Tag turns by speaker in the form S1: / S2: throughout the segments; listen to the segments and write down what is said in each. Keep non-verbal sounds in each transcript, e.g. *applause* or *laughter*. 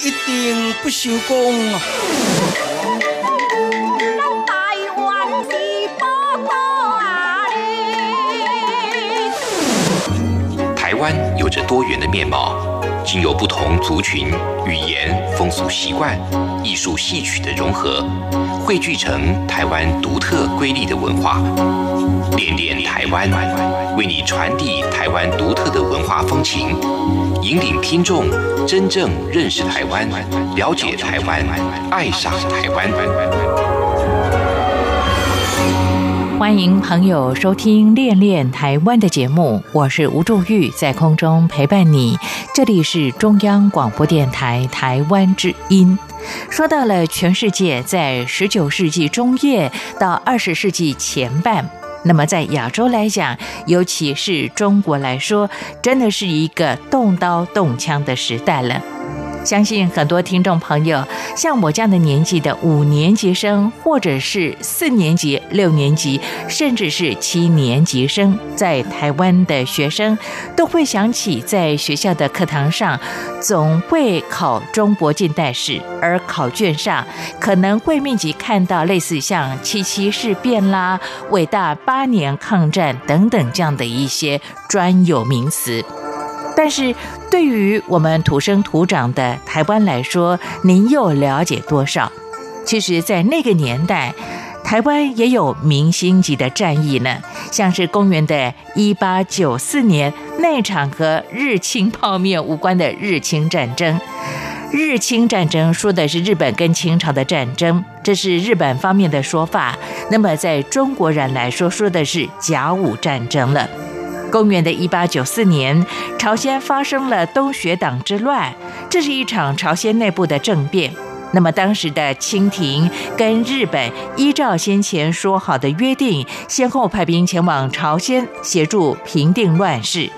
S1: 一定不收工啊！
S2: 台湾有着多元的面貌，经由不同族群、语言、风俗习惯、艺术戏曲的融合，汇聚成台湾独特瑰丽的文化。恋恋台湾，为你传递台湾独特的文化风情，引领听众真正认识台湾，了解台湾，爱上台湾。
S3: 欢迎朋友收听《恋恋台湾》的节目，我是吴祝玉，在空中陪伴你。这里是中央广播电台台湾之音。说到了全世界，在十九世纪中叶到二十世纪前半。那么，在亚洲来讲，尤其是中国来说，真的是一个动刀动枪的时代了。相信很多听众朋友，像我这样的年纪的五年级生，或者是四年级、六年级，甚至是七年级生，在台湾的学生，都会想起在学校的课堂上，总会考中国近代史，而考卷上可能会密集看到类似像七七事变啦、伟大八年抗战等等这样的一些专有名词。但是对于我们土生土长的台湾来说，您又了解多少？其实，在那个年代，台湾也有明星级的战役呢，像是公元的一八九四年那场和日清泡面无关的日清战争。日清战争说的是日本跟清朝的战争，这是日本方面的说法。那么，在中国人来说，说的是甲午战争了。公元的一八九四年，朝鲜发生了东学党之乱，这是一场朝鲜内部的政变。那么当时的清廷跟日本依照先前说好的约定，先后派兵前往朝鲜协助平定乱世。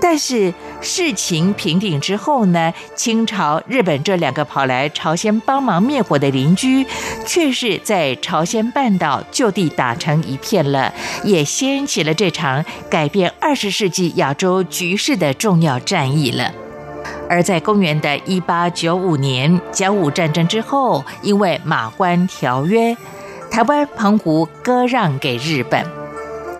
S3: 但是事情平定之后呢，清朝、日本这两个跑来朝鲜帮忙灭火的邻居，却是在朝鲜半岛就地打成一片了，也掀起了这场改变二十世纪亚洲局势的重要战役了。而在公元的一八九五年甲午战争之后，因为马关条约，台湾澎湖割让给日本。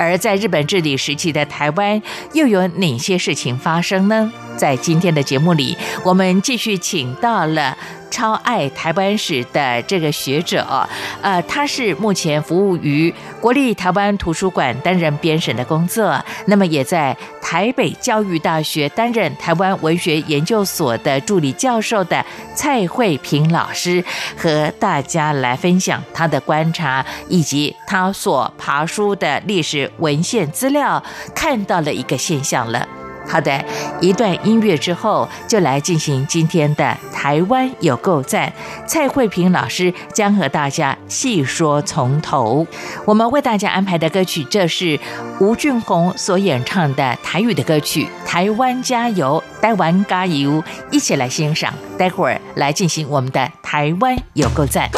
S3: 而在日本治理时期的台湾，又有哪些事情发生呢？在今天的节目里，我们继续请到了。超爱台湾史的这个学者，呃，他是目前服务于国立台湾图书馆担任编审的工作，那么也在台北教育大学担任台湾文学研究所的助理教授的蔡慧平老师，和大家来分享他的观察以及他所爬书的历史文献资料，看到了一个现象了。好的，一段音乐之后，就来进行今天的台湾有够赞。蔡慧萍老师将和大家细说从头。我们为大家安排的歌曲，这是吴俊宏所演唱的台语的歌曲《台湾加油》，台湾加油，一起来欣赏。待会儿来进行我们的台湾有够赞。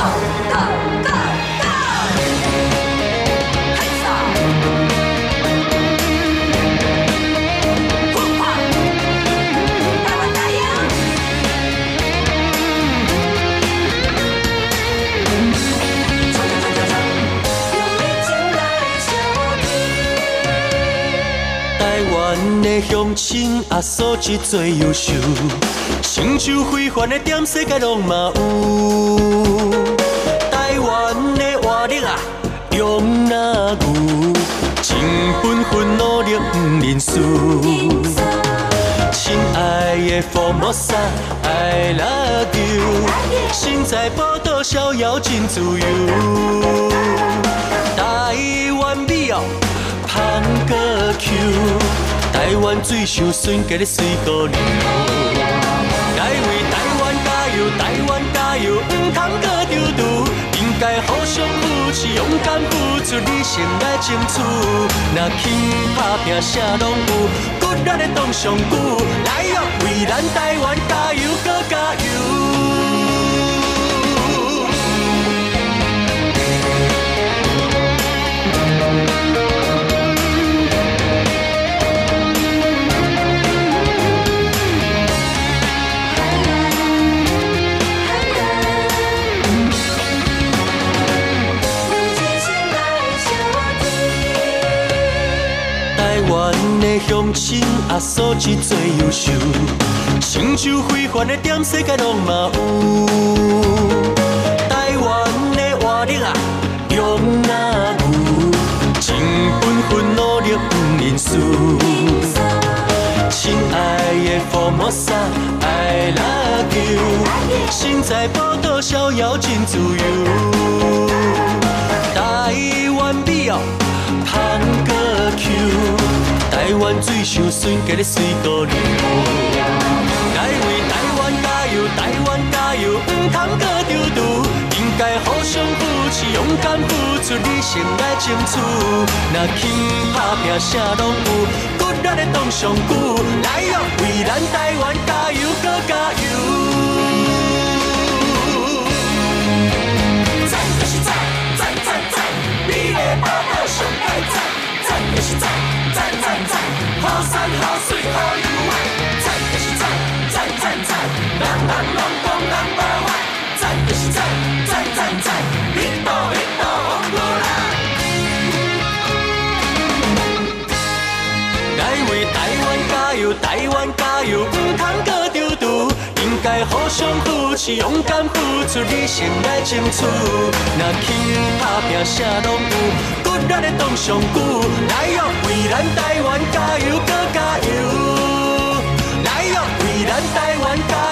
S4: 乡亲啊，素质最优秀，成就非凡的点，世界拢嘛有。台湾的活力啊，用那牛，真本分努力不认输。亲爱的父母萨，I love you，身在宝岛逍遥真自由。台湾美哦，香歌曲。台湾水上顺，家咧水高流。来为台湾加油，台湾加油，唔通搁丢丢，应该互相扶持，勇敢付出理性来争取。若肯打拼，啥拢有，骨力的当上久。来哟，为咱台湾加油，搁加油。咱的乡亲啊，素质最优秀，成就非凡的点，世界拢嘛有。台湾的活力啊，用啊有，真本分努力不认输。亲爱的父母萨，I love you，身在宝岛逍遥真自由。台湾美哦，香歌曲。台湾水上顺，家咧水高流。来为台湾加油，台湾加油，唔通搁丢丢。应该互相扶持，勇敢付出，理性来争取。若肯打拼，啥拢有，骨力的当上久。来哟，为咱台湾加油，搁加油。赞就是赞，赞赞赞，你的宝岛上爱赞，赞就是。赞，好山好水好游玩，赞就是赞，赞赞赞，人人拢讲人爱互相扶持，勇敢付出，理性来争取，若肯打拼，啥拢有。骨力的当上鼓，来哟，为咱台湾加油，搁加油！来哟，为咱台湾加，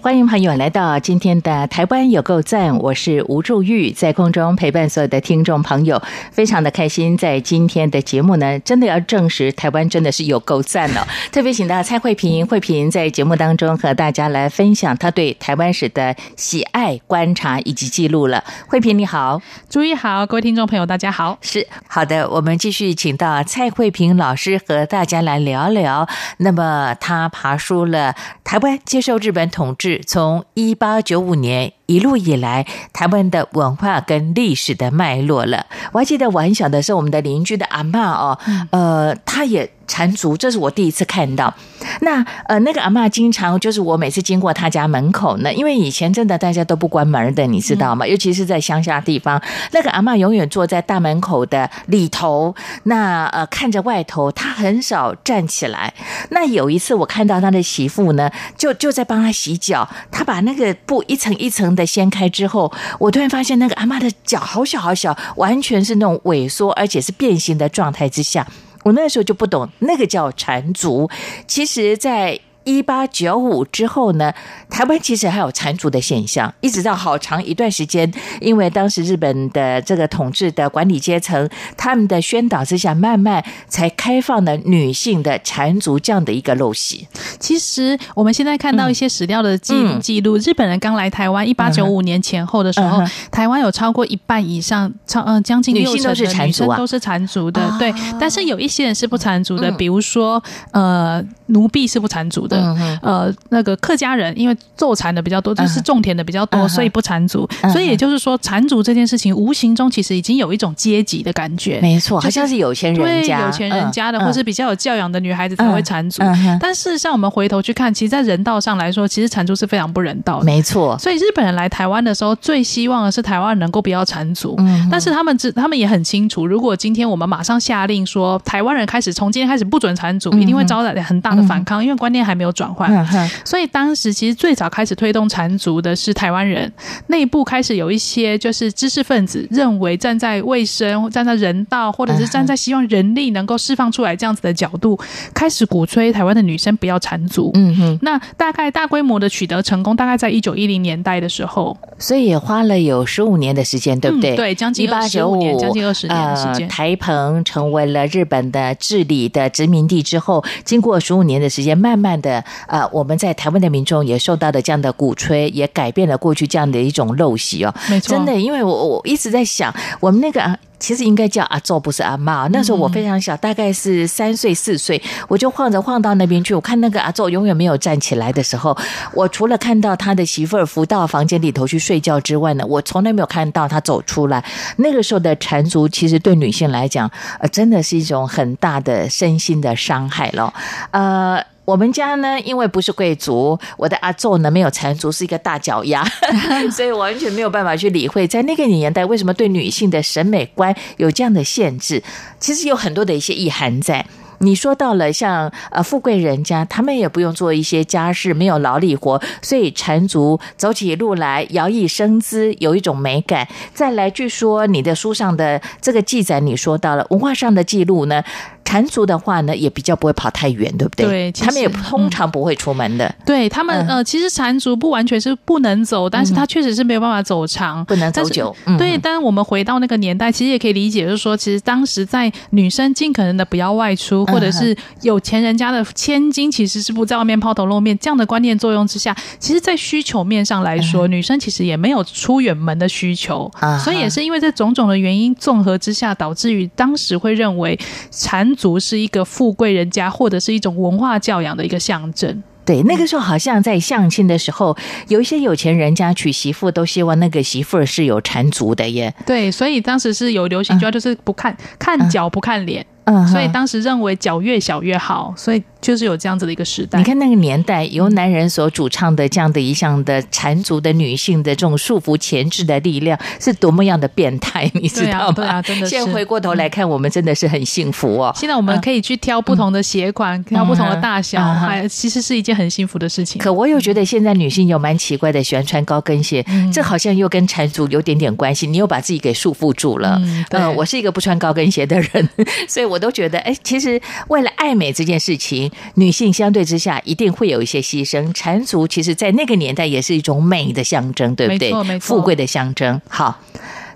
S3: 欢迎朋友来到今天的台湾有够赞，我是吴祝玉，在空中陪伴所有的听众朋友，非常的开心。在今天的节目呢，真的要证实台湾真的是有够赞了。特别请到蔡慧平，慧平在节目当中和大家来分享他对台湾史的喜爱、观察以及记录了。慧平你好，
S5: 祝玉好，各位听众朋友大家好。
S3: 是好的，我们继续请到蔡慧平老师和大家来聊聊。那么他爬出了台湾接受日本统统治。从一八九五年一路以来，台湾的文化跟历史的脉络了。我还记得我很小的时候，我们的邻居的阿妈哦，呃，她也。缠足，这是我第一次看到。那呃，那个阿妈经常就是我每次经过她家门口呢，因为以前真的大家都不关门的，你知道吗？尤其是在乡下地方，那个阿妈永远坐在大门口的里头，那呃看着外头，她很少站起来。那有一次我看到他的媳妇呢，就就在帮他洗脚，他把那个布一层一层的掀开之后，我突然发现那个阿妈的脚好小好小，完全是那种萎缩而且是变形的状态之下。我那时候就不懂，那个叫缠足。其实，在一八九五之后呢，台湾其实还有缠足的现象，一直到好长一段时间，因为当时日本的这个统治的管理阶层，他们的宣导之下，慢慢才开放了女性的缠足这样的一个陋习。
S5: 其实我们现在看到一些史料的记录，记录日本人刚来台湾一八九五年前后的时候，台湾有超过一半以上，超嗯将近六成的女生都是缠足的，对。但是有一些人是不缠足的，比如说呃奴婢是不缠足的，呃那个客家人因为做蚕的比较多，就是种田的比较多，所以不缠足。所以也就是说，缠足这件事情无形中其实已经有一种阶级的感觉。
S3: 没错，好像是有钱人家、对
S5: 有钱人家的，或是比较有教养的女孩子才会缠足。但事实上，我们回头去看，其实，在人道上来说，其实缠足是非常不人道的。
S3: 没错。
S5: 所以日本人来台湾的时候，最希望的是台湾人能够不要缠足。但是他们知，他们也很清楚，如果今天我们马上下令说台湾人开始从今天开始不准缠足，一定会招来很大的反抗，因为观念还没有转换。所以当时其实最早开始推动缠足的是台湾人内部开始有一些就是知识分子认为站在卫生、站在人道，或者是站在希望人力能够释放出来这样子的角度，开始鼓吹台湾的女生不要缠足。嗯哼，那大概大规模的取得成功，大概在一九一零年代的时候，
S3: 所以也花了有十五年的时间，对不对？
S5: 对，将近一八九五年，将近二十年的时间。
S3: 台澎成为了日本的治理的殖民地之后，经过十五年的时间，慢慢的，呃，我们在台湾的民众也受到了这样的鼓吹，也改变了过去这样的一种陋习哦。
S5: 没错，
S3: 真的，因为我我一直在想，我们那个。其实应该叫阿宙，不是阿妈。那时候我非常小，大概是三岁四岁，我就晃着晃到那边去。我看那个阿宙永远没有站起来的时候，我除了看到他的媳妇儿扶到房间里头去睡觉之外呢，我从来没有看到他走出来。那个时候的缠足，其实对女性来讲，呃，真的是一种很大的身心的伤害了，呃。我们家呢，因为不是贵族，我的阿昼呢没有缠足，是一个大脚丫，*laughs* 所以完全没有办法去理会，在那个年代为什么对女性的审美观有这样的限制。其实有很多的一些意涵在。你说到了像呃富贵人家，他们也不用做一些家事，没有劳力活，所以缠足走起路来摇曳生姿，有一种美感。再来，据说你的书上的这个记载，你说到了文化上的记录呢？缠足的话呢，也比较不会跑太远，对不对？
S5: 对，
S3: 他们也通常不会出门的。
S5: 对他们，呃，其实缠足不完全是不能走，但是他确实是没有办法走长，
S3: 不能走久。
S5: 对，但是我们回到那个年代，其实也可以理解，就是说，其实当时在女生尽可能的不要外出，或者是有钱人家的千金其实是不在外面抛头露面这样的观念作用之下，其实，在需求面上来说，女生其实也没有出远门的需求，所以也是因为这种种的原因综合之下，导致于当时会认为缠。足是一个富贵人家，或者是一种文化教养的一个象征。
S3: 对，那个时候好像在相亲的时候，有一些有钱人家娶媳妇都希望那个媳妇儿是有缠足的耶。
S5: 对，所以当时是有流行，主要就是不看看脚不看脸。嗯，所以当时认为脚越小越好，所以。就是有这样子的一个时代。
S3: 你看那个年代，由男人所主唱的这样的一项的缠足的女性的这种束缚前置的力量，是多么样的变态，你知道吗？
S5: 对啊，真的。
S3: 现在回过头来看，我们真的是很幸福哦。
S5: 现在我们可以去挑不同的鞋款，挑不同的大小，还其实是一件很幸福的事情。
S3: 可我又觉得现在女性有蛮奇怪的，喜欢穿高跟鞋，这好像又跟缠足有点点关系。你又把自己给束缚住了。嗯，我是一个不穿高跟鞋的人，*laughs* 所以我都觉得，哎，其实为了爱美这件事情。女性相对之下一定会有一些牺牲，缠足其实，在那个年代也是一种美的象征，对不对？富贵的象征。好。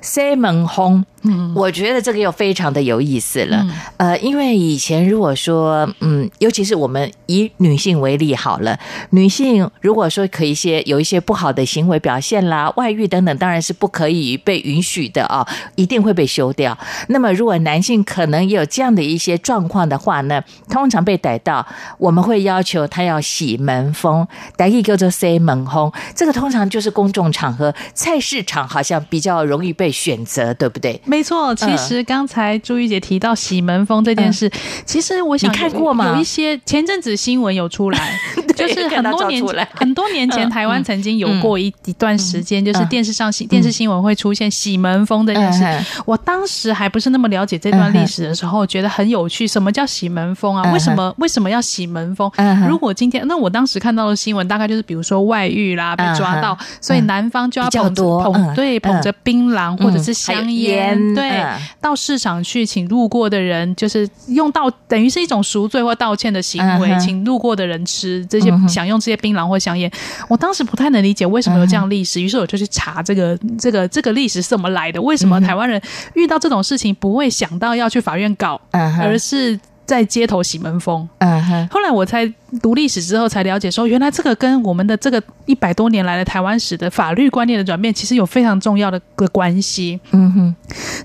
S3: 西门红，嗯，我觉得这个又非常的有意思了。呃，因为以前如果说，嗯，尤其是我们以女性为例好了，女性如果说可以一些有一些不好的行为表现啦、外遇等等，当然是不可以被允许的啊，一定会被休掉。那么，如果男性可能也有这样的一些状况的话呢，通常被逮到，我们会要求他要洗门风，逮一叫做西门轰，这个通常就是公众场合、菜市场，好像比较容易被。选择对不对？
S5: 没错，其实刚才朱玉姐提到喜门风这件事，其实我想
S3: 看过吗？
S5: 有一些前阵子新闻有出来，*laughs* 就是很多年很多年前台湾曾经有过一一段时间，就是电视上新电视新闻会出现喜门风的件事。我当时还不是那么了解这段历史的时候，觉得很有趣。什么叫喜门风啊？为什么为什么要喜门风？如果今天那我当时看到的新闻，大概就是比如说外遇啦，被抓到，所以男方就要捧捧对捧着槟榔。或者是香烟，对，到市场去请路过的人，就是用到等于是一种赎罪或道歉的行为，请路过的人吃这些些享用这些槟榔或香烟。我当时不太能理解为什么有这样历史，于是我就去查这个这个这个历史是怎么来的，为什么台湾人遇到这种事情不会想到要去法院告，而是。在街头洗门风，嗯哼。后来我才读历史之后才了解，说原来这个跟我们的这个一百多年来的台湾史的法律观念的转变，其实有非常重要的个关系。嗯哼。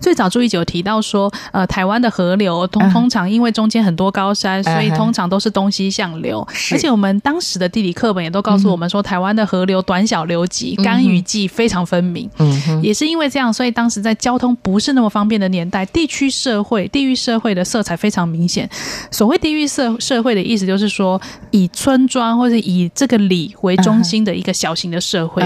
S5: 最早朱一九提到说，呃，台湾的河流通通常因为中间很多高山，所以通常都是东西向流。而且我们当时的地理课本也都告诉我们说，台湾的河流短小流急，干雨季非常分明。嗯哼。也是因为这样，所以当时在交通不是那么方便的年代，地区社会、地域社会的色彩非常明显。所谓地域社社会的意思，就是说以村庄或者以这个里为中心的一个小型的社会。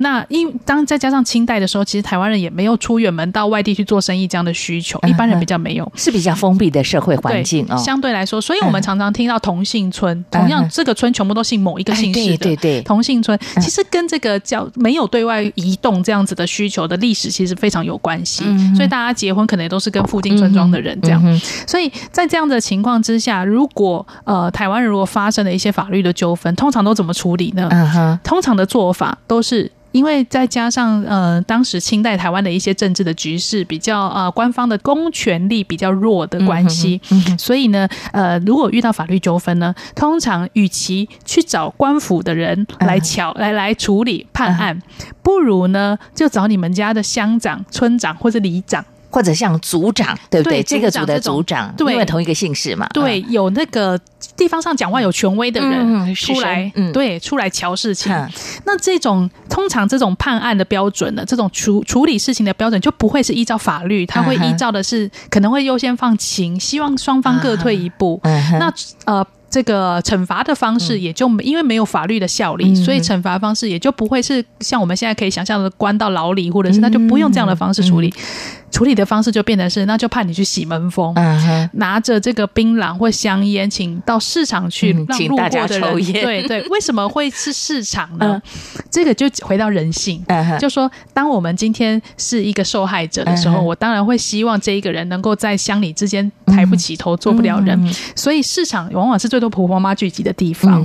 S5: 那因当再加上清代的时候，其实台湾人也没有出远门到外地去做生意这样的需求，一般人比较没有，
S3: 是比较封闭的社会环境
S5: 哦。相对来说，所以我们常常听到同姓村，同样这个村全部都姓某一个姓氏的，
S3: 对对，
S5: 同姓村其实跟这个叫没有对外移动这样子的需求的历史其实非常有关系。所以大家结婚可能也都是跟附近村庄的人这样。所以在这样的情况。之下，如果呃台湾人如果发生了一些法律的纠纷，通常都怎么处理呢？嗯哼，通常的做法都是因为再加上呃当时清代台湾的一些政治的局势比较呃官方的公权力比较弱的关系，所以呢呃如果遇到法律纠纷呢，通常与其去找官府的人来瞧来来处理判案，不如呢就找你们家的乡长、村长或者里长。
S3: 或者像组长，对不对？这个组的组长，因为同一个姓氏嘛。
S5: 对，有那个地方上讲话有权威的人出来，对，出来瞧事情。那这种通常这种判案的标准呢，这种处处理事情的标准就不会是依照法律，他会依照的是可能会优先放情，希望双方各退一步。那呃。这个惩罚的方式也就因为没有法律的效力，所以惩罚方式也就不会是像我们现在可以想象的关到牢里，或者是他就不用这样的方式处理。处理的方式就变成是，那就派你去洗门风，拿着这个槟榔或香烟，请到市场去让路过的人抽烟。对对，为什么会是市场呢？这个就回到人性，就说当我们今天是一个受害者的时候，我当然会希望这一个人能够在乡里之间抬不起头，做不了人。所以市场往往是最。多婆婆妈聚集的地方，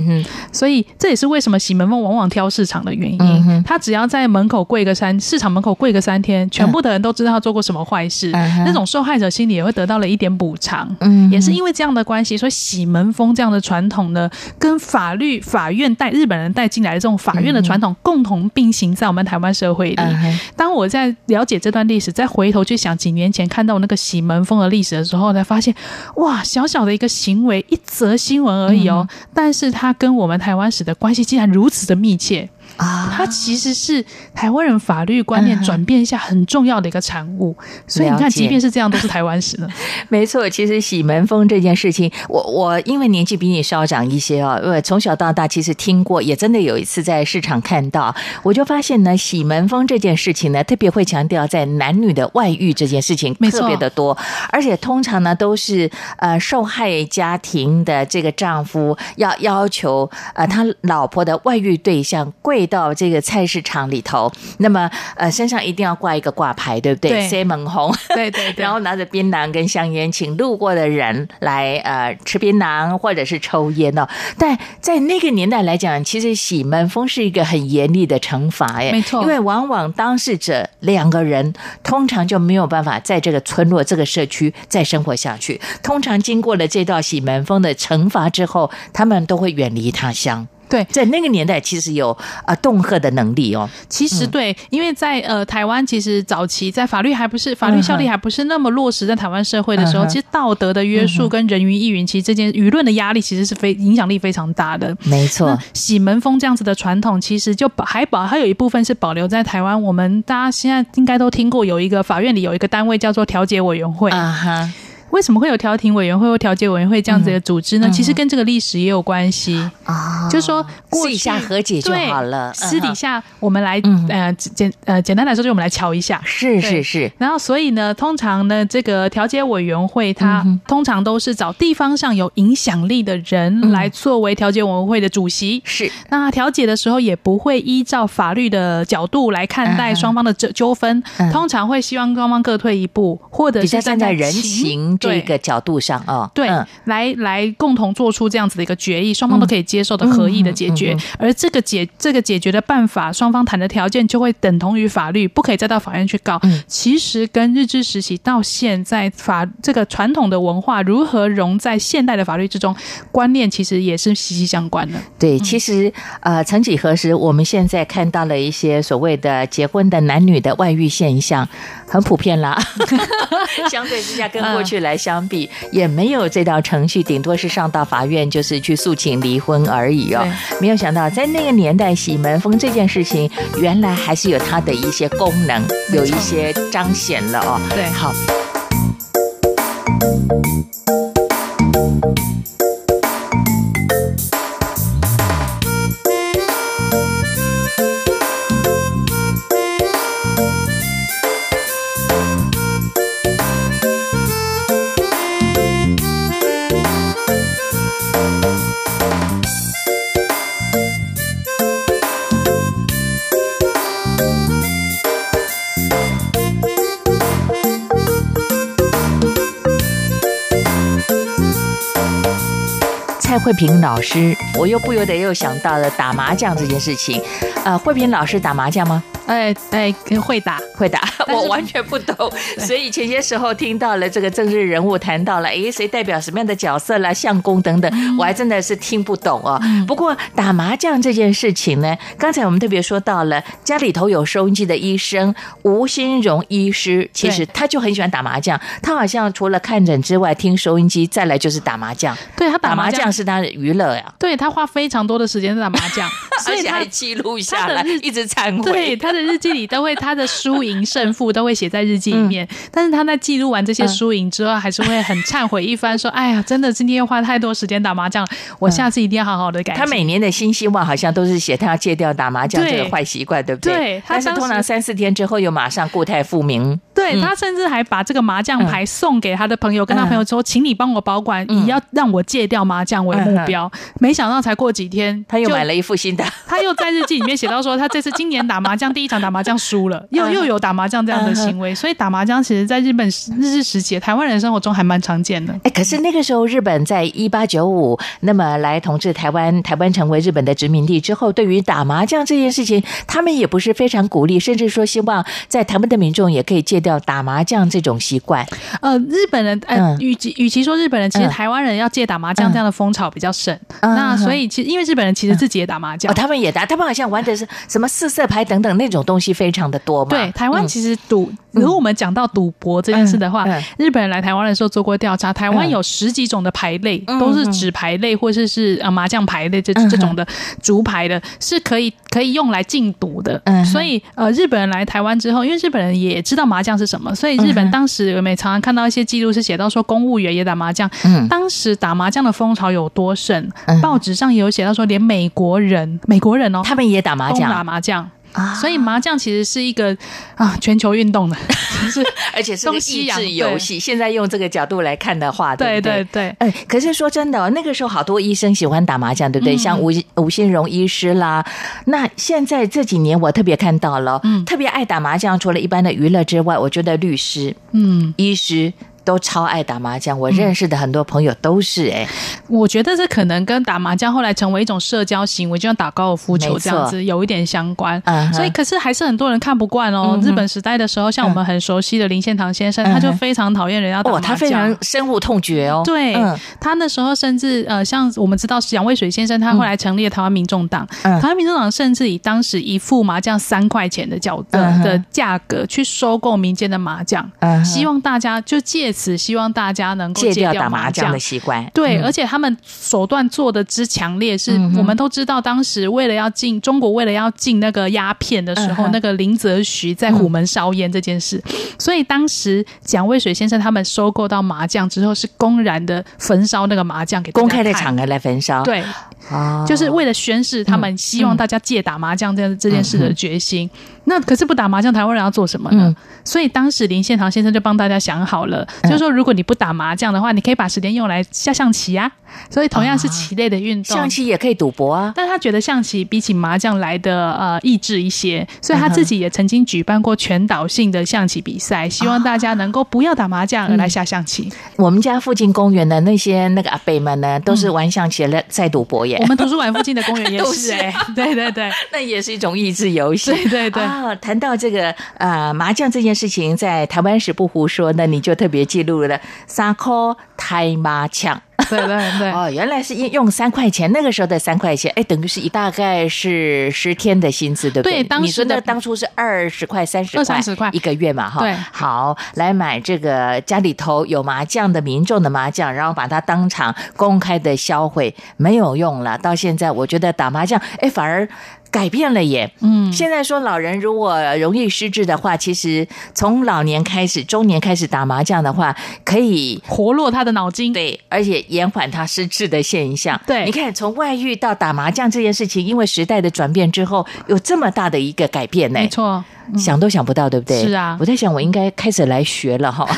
S5: 所以这也是为什么洗门风往往挑市场的原因。他只要在门口跪个三，市场门口跪个三天，全部的人都知道他做过什么坏事，那种受害者心里也会得到了一点补偿。嗯，也是因为这样的关系，所以喜门风这样的传统呢，跟法律法院带日本人带进来的这种法院的传统共同并行在我们台湾社会里。当我在了解这段历史，再回头去想几年前看到那个喜门风的历史的时候，才发现哇，小小的一个行为，一则新。闻而已哦，但是它跟我们台湾史的关系竟然如此的密切。啊，它其实是台湾人法律观念转变下很重要的一个产物，所以你看，即便是这样，都是台湾史呢。*laughs*
S3: 没错，其实洗门风这件事情，我我因为年纪比你稍长一些哦，因为从小到大其实听过，也真的有一次在市场看到，我就发现呢，洗门风这件事情呢，特别会强调在男女的外遇这件事情特别的多，而且通常呢都是呃受害家庭的这个丈夫要要求呃他老婆的外遇对象跪。到这个菜市场里头，那么呃身上一定要挂一个挂牌，对不对？塞门红，
S5: 对对，*laughs*
S3: 然后拿着槟榔跟香烟，请路过的人来呃吃槟榔或者是抽烟哦。但在那个年代来讲，其实洗门风是一个很严厉的惩罚，哎，
S5: 没错，
S3: 因为往往当事者两个人通常就没有办法在这个村落、这个社区再生活下去。通常经过了这道洗门风的惩罚之后，他们都会远离他乡。
S5: 对，
S3: 在那个年代，其实有呃恫吓的能力哦。
S5: 其实对，因为在呃台湾，其实早期在法律还不是法律效力还不是那么落实在台湾社会的时候，其实道德的约束跟人云亦云，其实这件舆论的压力其实是非影响力非常大的。
S3: 没错，
S5: 喜门风这样子的传统，其实就保还保还有一部分是保留在台湾。我们大家现在应该都听过，有一个法院里有一个单位叫做调解委员会啊哈。为什么会有调停委员会或调解委员会这样子的组织呢？其实跟这个历史也有关系啊。就是说，
S3: 私底下和解就好了。
S5: 私底下我们来呃简呃简单来说，就我们来瞧一下。
S3: 是是是。
S5: 然后所以呢，通常呢，这个调解委员会它通常都是找地方上有影响力的人来作为调解委员会的主席。
S3: 是。
S5: 那调解的时候也不会依照法律的角度来看待双方的纠纠纷，通常会希望双方各退一步，或者是
S3: 站在人情。这个角度上啊，
S5: 对，来来共同做出这样子的一个决议，双方都可以接受的合意的解决。而这个解这个解决的办法，双方谈的条件就会等同于法律，不可以再到法院去告。其实跟日治时期到现在法这个传统的文化如何融在现代的法律之中，观念其实也是息息相关的。
S3: 对，其实呃，曾几何时，我们现在看到了一些所谓的结婚的男女的外遇现象，很普遍啦。*laughs* 相对之下，跟过去来相比，也没有这道程序，顶多是上到法院，就是去诉请离婚而已哦。没有想到，在那个年代，洗门风这件事情，原来还是有它的一些功能，有一些彰显了哦。
S5: 对，
S3: 好。慧萍老师，我又不由得又想到了打麻将这件事情。呃，慧萍老师打麻将吗？
S5: 哎哎，会打
S3: 会打，我完全不懂。所以前些时候听到了这个政治人物谈到了，哎，谁代表什么样的角色啦，相公等等，我还真的是听不懂哦。不过打麻将这件事情呢，刚才我们特别说到了家里头有收音机的医生吴新荣医师，其实他就很喜欢打麻将。他好像除了看诊之外，听收音机，再来就是打麻将。
S5: 对他
S3: 打麻将是他的娱乐呀。
S5: 对他花非常多的时间在打麻将，*laughs*
S3: 而且还记录下来，一直忏悔。
S5: 对他。的日记里都会，他的输赢胜负都会写在日记里面。但是他在记录完这些输赢之后，还是会很忏悔一番，说：“哎呀，真的今天又花太多时间打麻将，我下次一定要好好的改。”
S3: 他每年的新希望好像都是写他要戒掉打麻将这个坏习惯，对不对？
S5: 对。
S3: 但是通常三四天之后又马上固态复明。
S5: 对他甚至还把这个麻将牌送给他的朋友，跟他朋友说：“请你帮我保管，以要让我戒掉麻将为目标。”没想到才过几天，
S3: 他又买了一副新的。*laughs*
S5: 他又在日记里面写到说：“他这次今年打麻将第一场打麻将输了，*laughs* 又又有打麻将这样的行为。”所以打麻将其实在日本日治时期，台湾人生活中还蛮常见的。
S3: 哎，可是那个时候日本在一八九五那么来统治台湾，台湾成为日本的殖民地之后，对于打麻将这件事情，他们也不是非常鼓励，甚至说希望在台湾的民众也可以戒掉打麻将。这种习惯，
S5: 呃，日本人，呃，与其与其说日本人，其实台湾人要戒打麻将这样的风潮比较盛。那所以，其实因为日本人其实自己也打麻将，
S3: 他们也打，他们好像玩的是什么四色牌等等那种东西非常的多嘛。
S5: 对，台湾其实赌，如果我们讲到赌博这件事的话，日本人来台湾的时候做过调查，台湾有十几种的牌类，都是纸牌类或者是呃麻将牌类这这种的竹牌的，是可以可以用来禁赌的。所以呃，日本人来台湾之后，因为日本人也知道麻将是什么，所以日本当时我们也常常看到一些记录是写到说公务员也打麻将，嗯。当时打麻将的风潮有多盛，报纸上也有写到说连美国人美国人哦，
S3: 他们也打麻将，
S5: 打麻将。所以麻将其实是一个啊全球运动的，*laughs*
S3: 是而且是个益智游戏。现在用这个角度来看的话，对
S5: 对对。
S3: 哎，可是说真的，那个时候好多医生喜欢打麻将，对不对？像吴吴新荣医师啦。那现在这几年我特别看到了，嗯，特别爱打麻将。除了一般的娱乐之外，我觉得律师，嗯，医师。都超爱打麻将，我认识的很多朋友都是哎。
S5: 我觉得这可能跟打麻将后来成为一种社交行为，就像打高尔夫球这样子，有一点相关。所以，可是还是很多人看不惯哦。日本时代的时候，像我们很熟悉的林献堂先生，他就非常讨厌人家打麻将，
S3: 他非常深恶痛绝哦。
S5: 对他那时候甚至呃，像我们知道蒋渭水先生，他后来成立了台湾民众党。台湾民众党甚至以当时一副麻将三块钱的角的的价格去收购民间的麻将，希望大家就借。此希望大家能够戒掉
S3: 打麻将的习惯。
S5: 对，而且他们手段做的之强烈，是我们都知道，当时为了要进中国，为了要进那个鸦片的时候，那个林则徐在虎门烧烟这件事，所以当时蒋渭水先生他们收购到麻将之后，是公然的焚烧那个麻将给
S3: 公开的场合来焚烧。
S5: 对，
S3: 啊
S5: 就是为了宣示他们希望大家戒打麻将这这件事的决心。那可是不打麻将，台湾人要做什么呢？所以当时林献堂先生就帮大家想好了，就是说如果你不打麻将的话，你可以把时间用来下象棋啊。所以同样是棋类的运动，
S3: 象棋也可以赌博啊。
S5: 但他觉得象棋比起麻将来的呃益智一些，所以他自己也曾经举办过全岛性的象棋比赛，希望大家能够不要打麻将而来下象棋。
S3: 我们家附近公园的那些那个阿伯们呢，都是玩象棋的在赌博耶。
S5: 我们图书馆附近的公园也是 *laughs* 哎，对对对，
S3: 那也是一种益智游戏。
S5: 对对对
S3: 啊，谈到这个呃麻将这件事情，在台湾史不胡说，那你就特别记录了三颗台麻将。*laughs*
S5: 对对对，
S3: 哦，原来是用三块钱，那个时候的三块钱，哎，等于是一大概是十天的薪资，对不对？
S5: 对，当时
S3: 的当初是二十块、三十块、
S5: 三十块
S3: 一个月嘛，哈。
S5: 对，
S3: 好，来买这个家里头有麻将的民众的麻将，然后把它当场公开的销毁，没有用了。到现在，我觉得打麻将，哎，反而。改变了耶，嗯，现在说老人如果容易失智的话，其实从老年开始、中年开始打麻将的话，可以
S5: 活络他的脑筋，
S3: 对，而且延缓他失智的现象。
S5: 对，
S3: 你看从外遇到打麻将这件事情，因为时代的转变之后，有这么大的一个改变呢，
S5: 没错，
S3: 想都想不到，对不对？
S5: 是啊，
S3: 我在想，我应该开始来学了哈。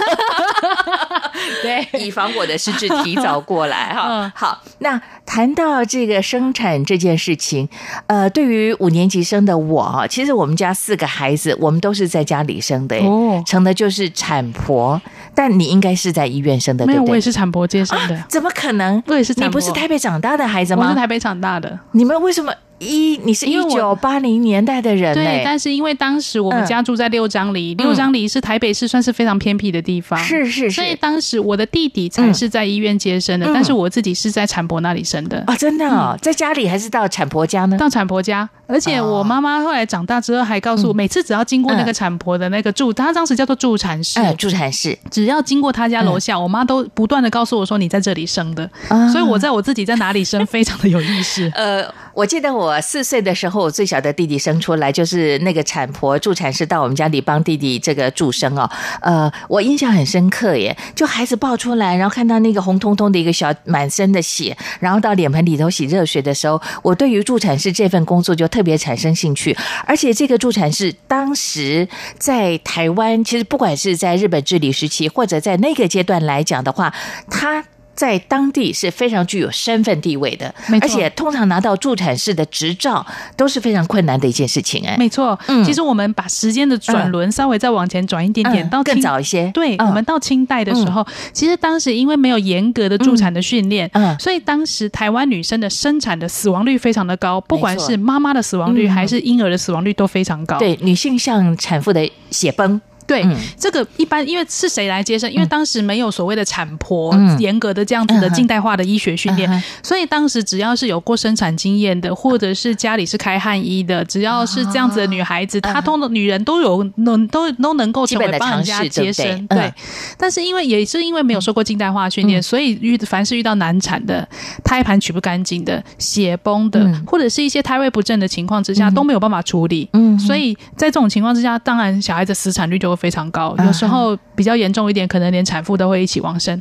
S5: 对，
S3: 以防我的失智提早过来哈。好，那谈到这个生产这件事情，呃，对于五年级生的我，其实我们家四个孩子，我们都是在家里生的，哦，成的就是产婆。但你应该是在医院生的，
S5: 对不对，我也是产婆接生的，
S3: 怎么可能？
S5: 我也是，
S3: 你不是台北长大的孩子吗？
S5: 我是台北长大的，
S3: 你们为什么？一，你是一九八零年代的人，
S5: 对，但是因为当时我们家住在六张里，六张里是台北市算是非常偏僻的地方，
S3: 是是是，
S5: 所以当时我的弟弟才是在医院接生的，但是我自己是在产婆那里生的。
S3: 啊，真的哦，在家里还是到产婆家呢？
S5: 到产婆家，而且我妈妈后来长大之后还告诉我，每次只要经过那个产婆的那个助，她当时叫做助产室，
S3: 助产室，
S5: 只要经过她家楼下，我妈都不断的告诉我说你在这里生的，所以我在我自己在哪里生非常的有意识。*laughs*
S3: 呃，我记得我四岁的时候。我最小的弟弟生出来，就是那个产婆助产士到我们家里帮弟弟这个助生哦。呃，我印象很深刻耶，就孩子抱出来，然后看到那个红彤彤的一个小满身的血，然后到脸盆里头洗热水的时候，我对于助产士这份工作就特别产生兴趣。而且这个助产士当时在台湾，其实不管是在日本治理时期，或者在那个阶段来讲的话，他。在当地是非常具有身份地位的，而且通常拿到助产士的执照都是非常困难的一件事情。哎，
S5: 没错。嗯，其实我们把时间的转轮稍微再往前转一点点，到
S3: 更早一些。
S5: 对，我们到清代的时候，其实当时因为没有严格的助产的训练，嗯，所以当时台湾女生的生产的死亡率非常的高，不管是妈妈的死亡率还是婴儿的死亡率都非常高。
S3: 对，女性像产妇的血崩。
S5: 对，这个一般因为是谁来接生？因为当时没有所谓的产婆严格的这样子的近代化的医学训练，所以当时只要是有过生产经验的，或者是家里是开汉医的，只要是这样子的女孩子，她通的女人都有能都都能够成为帮人家接生。对，但是因为也是因为没有受过近代化训练，所以遇凡是遇到难产的、胎盘取不干净的、血崩的，或者是一些胎位不正的情况之下，都没有办法处理。嗯，所以在这种情况之下，当然小孩子死产率就。非常高，有时候比较严重一点，可能连产妇都会一起亡生。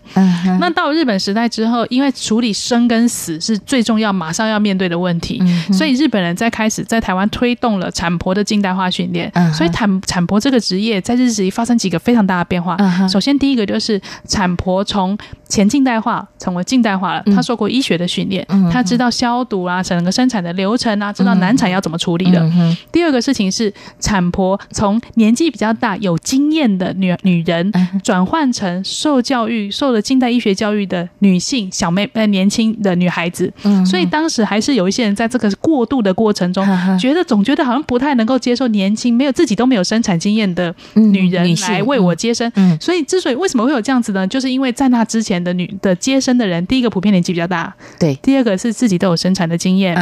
S5: 那到日本时代之后，因为处理生跟死是最重要、马上要面对的问题，所以日本人在开始在台湾推动了产婆的近代化训练。所以产产婆这个职业在日子里发生几个非常大的变化。首先，第一个就是产婆从前近代化成为近代化了。她受过医学的训练，她知道消毒啊，整个生产的流程啊，知道难产要怎么处理的。第二个事情是产婆从年纪比较大有经验的女女人转换成受教育、受了近代医学教育的女性小妹呃年轻的女孩子，所以当时还是有一些人在这个过渡的过程中，觉得总觉得好像不太能够接受年轻、没有自己都没有生产经验的女人来为我接生。所以之所以为什么会有这样子呢？就是因为在那之前的女的接生的人，第一个普遍年纪比较大，
S3: 对；
S5: 第二个是自己都有生产的经验，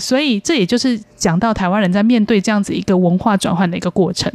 S5: 所以这也就是讲到台湾人在面对这样子一个文化转换的一个过程。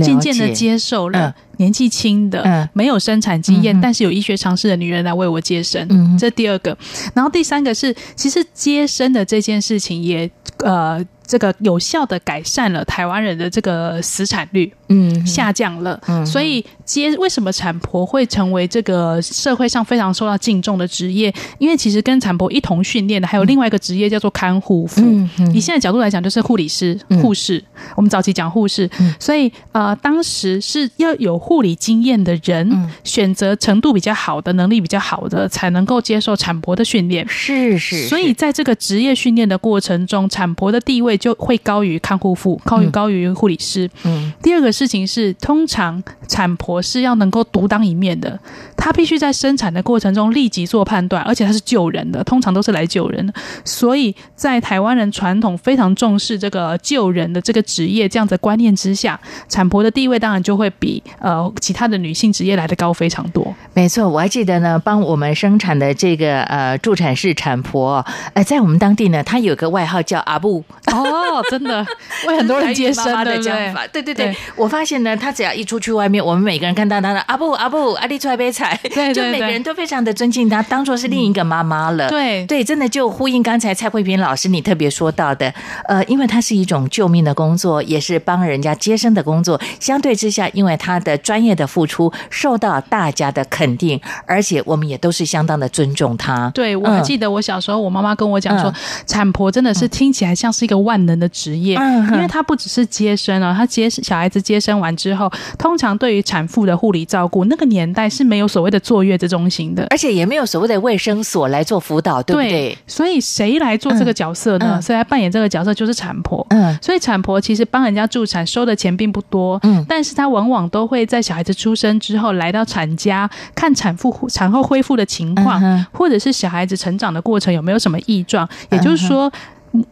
S5: 渐渐的接受了年纪轻的、没有生产经验但是有医学常识的女人来为我接生，这第二个。然后第三个是，其实接生的这件事情也呃，这个有效的改善了台湾人的这个死产率。嗯下降了，嗯，所以接为什么产婆会成为这个社会上非常受到敬重的职业？因为其实跟产婆一同训练的还有另外一个职业叫做看护。妇。嗯。以现在角度来讲，就是护理师、护士。我们早期讲护士，所以呃，当时是要有护理经验的人，选择程度比较好的、能力比较好的，才能够接受产婆的训练。
S3: 是是，
S5: 所以在这个职业训练的过程中，产婆的地位就会高于看护妇，高于高于护理师。嗯，第二个事情是，通常产婆是要能够独当一面的，她必须在生产的过程中立即做判断，而且她是救人的，通常都是来救人的。所以在台湾人传统非常重视这个救人的这个职业这样子观念之下，产婆的地位当然就会比呃其他的女性职业来的高非常多。
S3: 没错，我还记得呢，帮我们生产的这个呃助产士产婆，呃，在我们当地呢，她有个外号叫阿布。
S5: 哦，真的为很多人接生 *laughs*
S3: 的讲法。对对对，我发现呢，他只要一出去外面，我们每个人看到他的阿布阿布阿弟出来杯菜，
S5: 对，
S3: 就每个人都非常的尊敬他，当做是另一个妈妈了。
S5: 对
S3: 对，真的就呼应刚才蔡慧萍老师你特别说到的，呃，因为它是一种救命的工作，也是帮人家接生的工作。相对之下，因为他的专业的付出受到大家的肯定，而且我们也都是相当的尊重他。
S5: 对，我还记得我小时候，我妈妈跟我讲说，产婆真的是听起来像是一个万能的职业，嗯因为她不只是接生啊，她接小孩子接生完之后，通常对于产妇的护理照顾，那个年代是没有所谓的坐月子中心的，
S3: 而且也没有所谓的卫生所来做辅导，对不对？
S5: 所以谁来做这个角色呢？谁来扮演这个角色？就是产婆。嗯，所以产婆其实帮人家助产收的钱并不多，嗯，但是她往往都会在小孩子出生之后来到产家看产妇产后恢复的情况，或者是小孩子成长的过程有没有什么异状，也就是说。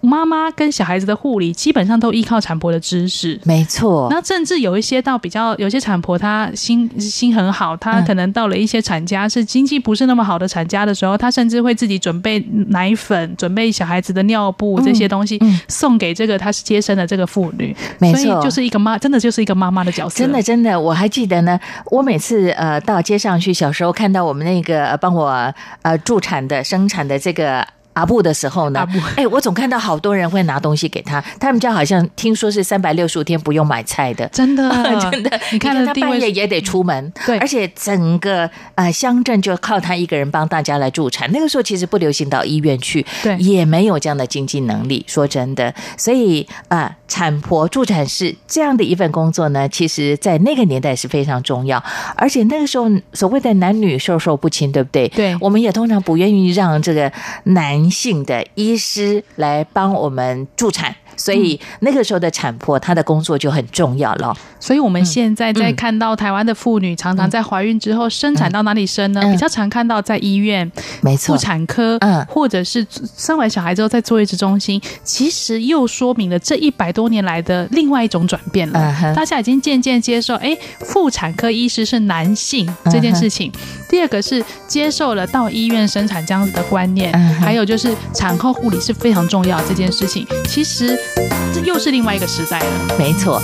S5: 妈妈跟小孩子的护理基本上都依靠产婆的知识，
S3: 没错。
S5: 那甚至有一些到比较，有些产婆她心心很好，她可能到了一些产家是经济不是那么好的产家的时候，她甚至会自己准备奶粉、准备小孩子的尿布这些东西送给这个她是接生的这个妇女。
S3: 没错，
S5: 就是一个妈，真的就是一个妈妈的角色。
S3: 真的，真的，我还记得呢。我每次呃到街上去，小时候看到我们那个帮我呃助产的、生产的这个。阿布的时候呢？哎，我总看到好多人会拿东西给他。他们家好像听说是三百六十五天不用买菜的，
S5: 真的，*laughs*
S3: 真的。你看他半夜也得出门，
S5: 对，
S3: 而且整个呃乡镇就靠他一个人帮大家来助产。那个时候其实不流行到医院去，
S5: 对，
S3: 也没有这样的经济能力。说真的，所以啊，产婆助产士这样的一份工作呢，其实在那个年代是非常重要。而且那个时候所谓的男女授受不亲，对不对？
S5: 对，
S3: 我们也通常不愿意让这个男。性的医师来帮我们助产。所以那个时候的产婆，她的工作就很重要了。
S5: 所以我们现在在看到台湾的妇女常常在怀孕之后生产到哪里生呢？比较常看到在医院，
S3: 没错，
S5: 妇产科，嗯，或者是生完小孩之后在坐月子中心。其实又说明了这一百多年来的另外一种转变了。大家已经渐渐接受，哎，妇产科医师是男性这件事情。第二个是接受了到医院生产这样子的观念，还有就是产后护理是非常重要这件事情。其实。这又是另外一个时代了，
S3: 没错。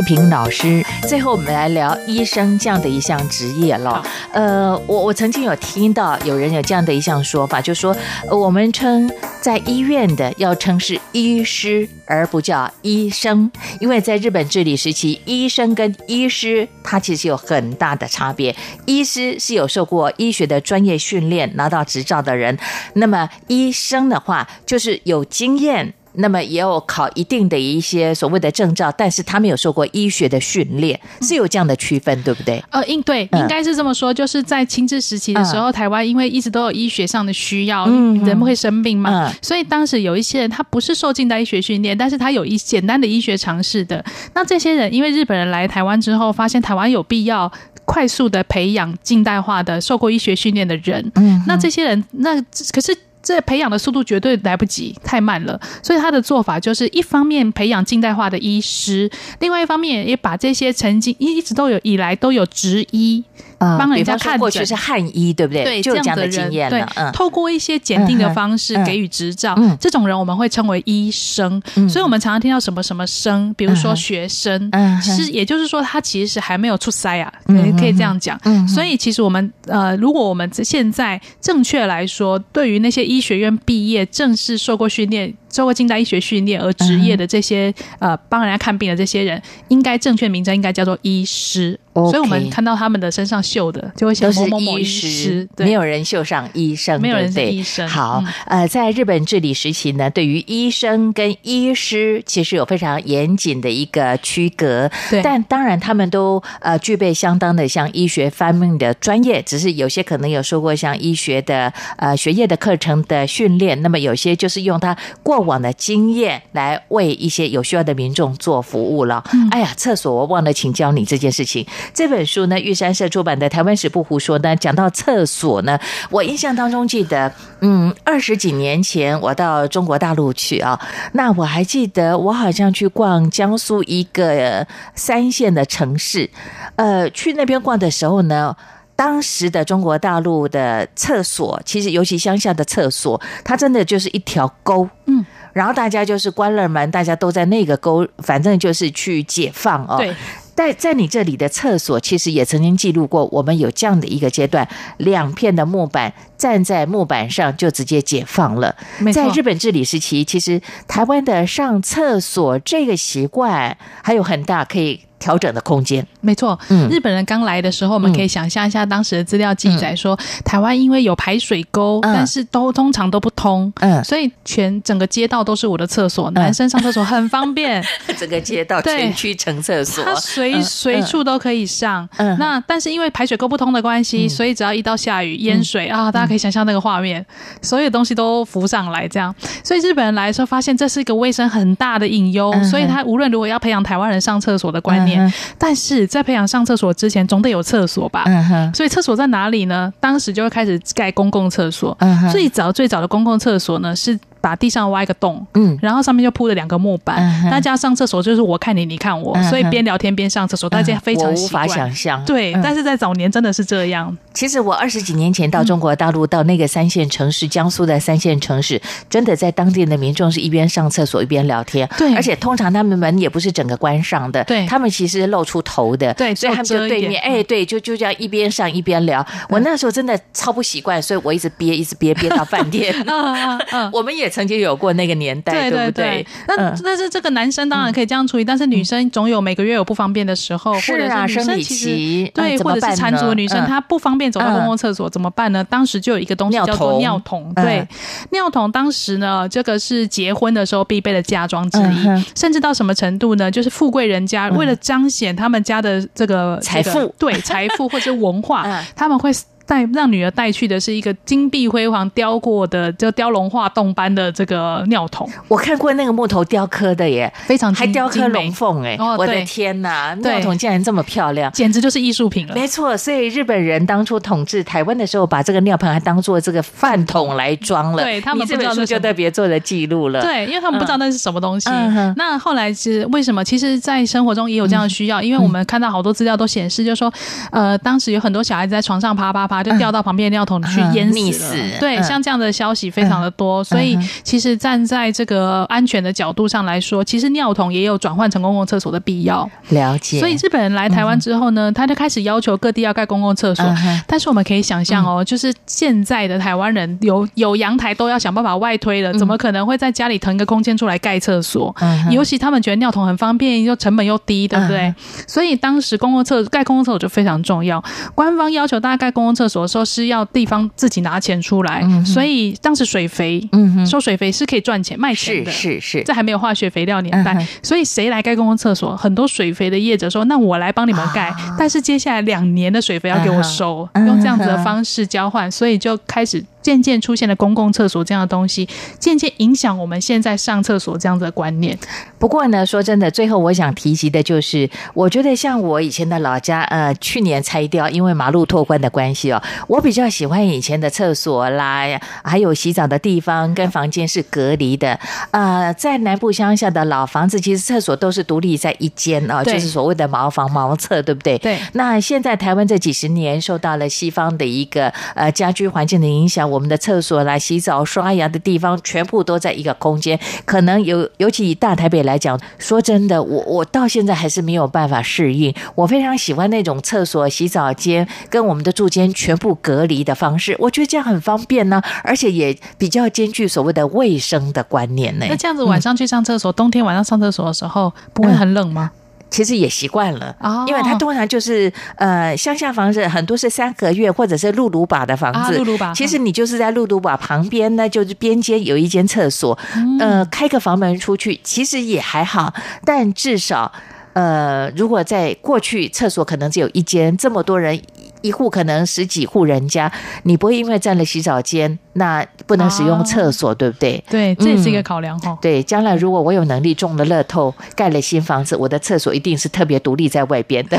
S3: 慧萍老师，最后我们来聊医生这样的一项职业了。呃，我我曾经有听到有人有这样的一项说法，就说我们称在医院的要称是医师，而不叫医生，因为在日本治理时期，医生跟医师他其实有很大的差别。医师是有受过医学的专业训练，拿到执照的人，那么医生的话就是有经验。那么也有考一定的一些所谓的证照，但是他们有受过医学的训练，是有这样的区分，对不对？
S5: 呃，应对应该是这么说，就是在清治时期的时候，台湾因为一直都有医学上的需要，人会生病嘛，所以当时有一些人他不是受近代医学训练，但是他有一简单的医学常识的。那这些人因为日本人来台湾之后，发现台湾有必要快速的培养近代化的受过医学训练的人，嗯，那这些人那可是。这培养的速度绝对来不及，太慢了。所以他的做法就是一方面培养近代化的医师，另外一方面也把这些曾经一一直都有以来都有执医。帮人家看
S3: 过去是汉医，对不对？
S5: 对，
S3: 就
S5: 这样
S3: 的经验
S5: 对，透过一些检定的方式给予执照，这种人我们会称为医生。所以，我们常常听到什么什么生，比如说学生，其实也就是说，他其实是还没有出塞啊，可以这样讲。所以，其实我们呃，如果我们现在正确来说，对于那些医学院毕业、正式受过训练。受过近代医学训练而职业的这些呃帮人家看病的这些人，应该正确名称应该叫做医师。所以我们看到他们的身上绣的，就会写某某某医师，
S3: 没有人绣上医生，
S5: 没有人是医生。
S3: 好，呃，在日本治理时期呢，对于医生跟医师其实有非常严谨的一个区隔。
S5: 对，
S3: 但当然他们都呃具备相当的像医学方面的专业，只是有些可能有受过像医学的呃学业的课程的训练，那么有些就是用他过。过往的经验来为一些有需要的民众做服务了。哎呀，厕所我忘了请教你这件事情。这本书呢，玉山社出版的《台湾史不胡说》呢，讲到厕所呢，我印象当中记得，嗯，二十几年前我到中国大陆去啊，那我还记得我好像去逛江苏一个三线的城市，呃，去那边逛的时候呢。当时的中国大陆的厕所，其实尤其乡下的厕所，它真的就是一条沟，嗯，然后大家就是关了门，大家都在那个沟，反正就是去解放哦。
S5: 对，
S3: 在在你这里的厕所，其实也曾经记录过，我们有这样的一个阶段，两片的木板站在木板上就直接解放了。在日本治理时期，其实台湾的上厕所这个习惯还有很大可以。调整的空间，
S5: 没错。嗯，日本人刚来的时候，我们可以想象一下当时的资料记载说，台湾因为有排水沟，但是都通常都不通，嗯，所以全整个街道都是我的厕所，男生上厕所很方便，*laughs*
S3: 整个街道全区成厕所，
S5: 他随随处都可以上。嗯，那但是因为排水沟不通的关系，所以只要一到下雨淹水啊，大家可以想象那个画面，所有东西都浮上来，这样。所以日本人来的时候发现这是一个卫生很大的隐忧，所以他无论如何要培养台湾人上厕所的观念。但是在培养上厕所之前，总得有厕所吧？所以厕所在哪里呢？当时就会开始盖公共厕所。最早最早的公共厕所呢是。把地上挖一个洞，嗯，然后上面就铺了两个木板，大家上厕所就是我看你，你看我，所以边聊天边上厕所，大家非常
S3: 无法想象。
S5: 对，但是在早年真的是这样。
S3: 其实我二十几年前到中国大陆，到那个三线城市，江苏的三线城市，真的在当地的民众是一边上厕所一边聊天，
S5: 对，
S3: 而且通常他们门也不是整个关上的，
S5: 对，
S3: 他们其实露出头的，
S5: 对，
S3: 所以他们就对面，哎，对，就就这样一边上一边聊。我那时候真的超不习惯，所以我一直憋，一直憋，憋到饭店。*laughs* *laughs* 我们也曾经有过那个。年代对对对？
S5: 那但是这个男生当然可以这样处理，但是女生总有每个月有不方便的时候，或者是女生其实对，或者是缠足的女生她不方便走到公共厕所怎么办呢？当时就有一个东西叫做尿桶，对，尿桶当时呢，这个是结婚的时候必备的嫁妆之一，甚至到什么程度呢？就是富贵人家为了彰显他们家的这个
S3: 财富，
S5: 对财富或者文化，*laughs* 他们会。带让女儿带去的是一个金碧辉煌雕过的，就雕龙画栋般的这个尿桶。
S3: 我看过那个木头雕刻的耶，
S5: 非常
S3: 还雕刻龙凤哎！我的天哪，尿桶竟然这么漂亮，
S5: 简直就是艺术品了。
S3: 没错，所以日本人当初统治台湾的时候，把这个尿盆还当做这个饭桶来装了。
S5: 对他们
S3: 这本书就特别做的记录了。
S5: 对，因为他们不知道那是什么东西。那后来是为什么？其实，在生活中也有这样的需要，因为我们看到好多资料都显示，就是说，呃，当时有很多小孩子在床上爬爬爬，就掉到旁边的。尿桶去淹死了，对，像这样的消息非常的多，所以其实站在这个安全的角度上来说，其实尿桶也有转换成公共厕所的必要。
S3: 了解。
S5: 所以日本人来台湾之后呢，他就开始要求各地要盖公共厕所。但是我们可以想象哦，就是现在的台湾人有有阳台都要想办法外推了，怎么可能会在家里腾一个空间出来盖厕所？尤其他们觉得尿桶很方便，又成本又低，对不对？所以当时公共厕盖公共厕所就非常重要。官方要求大家盖公共厕所的时候是要。地方自己拿钱出来，所以当时水肥，收水肥是可以赚钱卖钱的，
S3: 是是，
S5: 这还没有化学肥料年代，所以谁来盖公共厕所？很多水肥的业者说：“那我来帮你们盖，但是接下来两年的水肥要给我收。”用这样子的方式交换，所以就开始渐渐出现了公共厕所这样的东西，渐渐影响我们现在上厕所这样的观念。
S3: 不过呢，说真的，最后我想提及的就是，我觉得像我以前的老家，呃，去年拆掉，因为马路拓宽的关系哦，我比较喜欢以前的厕所啦，还有洗澡的地方跟房间是隔离的。呃，在南部乡下的老房子，其实厕所都是独立在一间哦，就是所谓的茅房茅厕，对不对？
S5: 对。
S3: 那现在台湾这几十年受到了西方的一个呃家居环境的影响。我们的厕所来洗澡、刷牙的地方，全部都在一个空间。可能有，尤其以大台北来讲，说真的，我我到现在还是没有办法适应。我非常喜欢那种厕所、洗澡间跟我们的住间全部隔离的方式，我觉得这样很方便呢，而且也比较兼具所谓的卫生的观念呢。
S5: 那这样子晚上去上厕所，冬天晚上上厕所的时候，不会很冷吗？
S3: 其实也习惯了，因为它通常就是呃乡下房子很多是三合院或者是露露把的房子，
S5: 露露把。
S3: 其实你就是在露露把旁边呢，就是边间有一间厕所，呃，开个房门出去，其实也还好，但至少呃，如果在过去厕所可能只有一间，这么多人。一户可能十几户人家，你不会因为占了洗澡间，那不能使用厕所，对不对？
S5: 对，这也是一个考量哈。
S3: 对，将来如果我有能力中了乐透，盖了新房子，我的厕所一定是特别独立在外边的。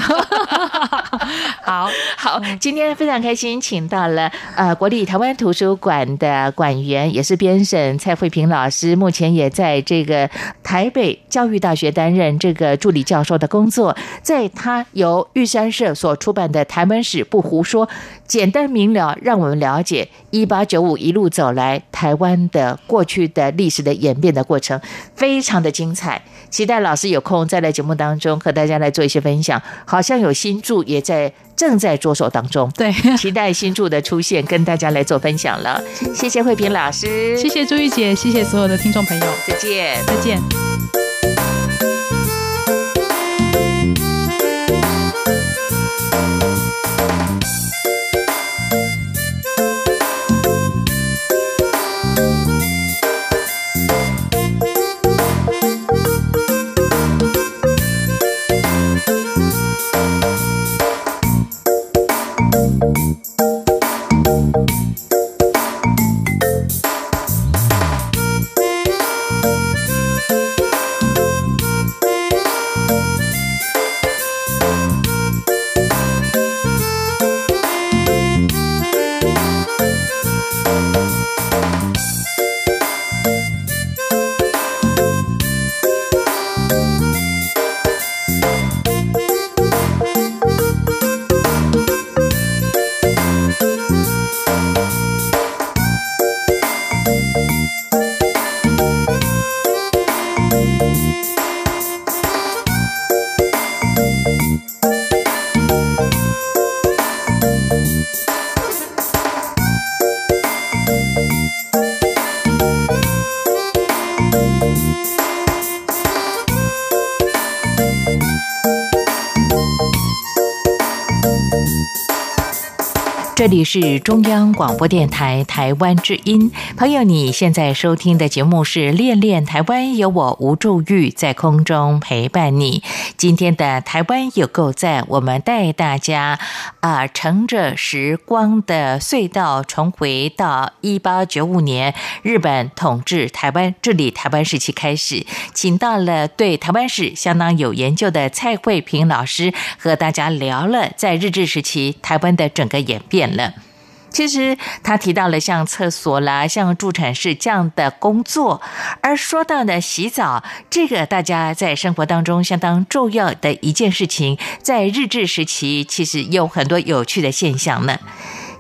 S3: 好 *laughs* 好，今天非常开心，请到了呃国立台湾图书馆的馆员，也是编审蔡慧平老师，目前也在这个台北教育大学担任这个助理教授的工作，在他由玉山社所出版的台湾史。不胡说，简单明了，让我们了解一八九五一路走来台湾的过去的历史的演变的过程，非常的精彩。期待老师有空再来节目当中和大家来做一些分享。好像有新著也在正在着手当中，
S5: 对，*laughs* *laughs*
S3: 期待新著的出现，跟大家来做分享了。谢谢慧萍老师，
S5: 谢谢朱玉姐，谢谢所有的听众朋友，
S3: 再见，
S5: 再见。
S3: 这里是中央广播电台台湾之音，朋友，你现在收听的节目是《恋恋台湾》，有我吴祝玉在空中陪伴你。今天的台湾有够赞，我们带大家啊，乘着时光的隧道，重回到一八九五年日本统治台湾、治理台湾时期开始，请到了对台湾史相当有研究的蔡慧萍老师，和大家聊了在日治时期台湾的整个演变。了，其实他提到了像厕所啦、像助产士这样的工作，而说到呢洗澡，这个大家在生活当中相当重要的一件事情，在日治时期其实有很多有趣的现象呢。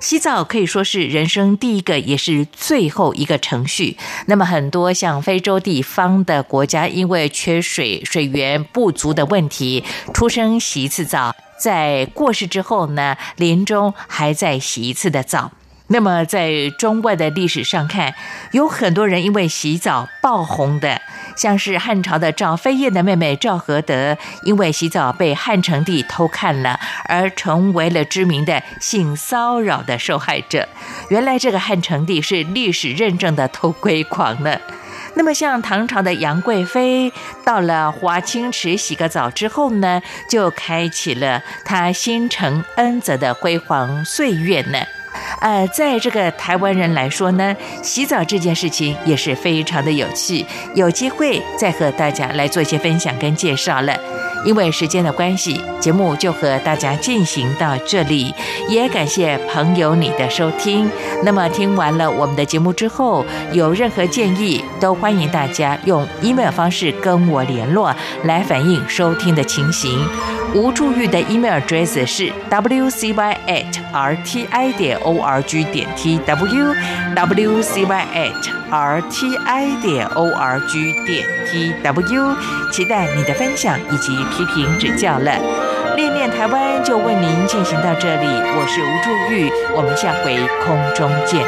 S3: 洗澡可以说是人生第一个也是最后一个程序。那么很多像非洲地方的国家，因为缺水、水源不足的问题，出生洗一次澡。在过世之后呢，临终还在洗一次的澡。那么在中外的历史上看，有很多人因为洗澡爆红的，像是汉朝的赵飞燕的妹妹赵合德，因为洗澡被汉成帝偷看了，而成为了知名的性骚扰的受害者。原来这个汉成帝是历史认证的偷窥狂呢。那么，像唐朝的杨贵妃，到了华清池洗个澡之后呢，就开启了她心承恩泽的辉煌岁月呢。呃，在这个台湾人来说呢，洗澡这件事情也是非常的有趣，有机会再和大家来做一些分享跟介绍了。因为时间的关系，节目就和大家进行到这里，也感谢朋友你的收听。那么听完了我们的节目之后，有任何建议，都欢迎大家用 email 方式跟我联络，来反映收听的情形。吴祝玉的 email address 是 wcy at rti 点 org 点 tw wcy at rti 点 org 点 tw，期待你的分享以及批评指教了。练练台湾就为您进行到这里，我是吴祝玉，我们下回空中见。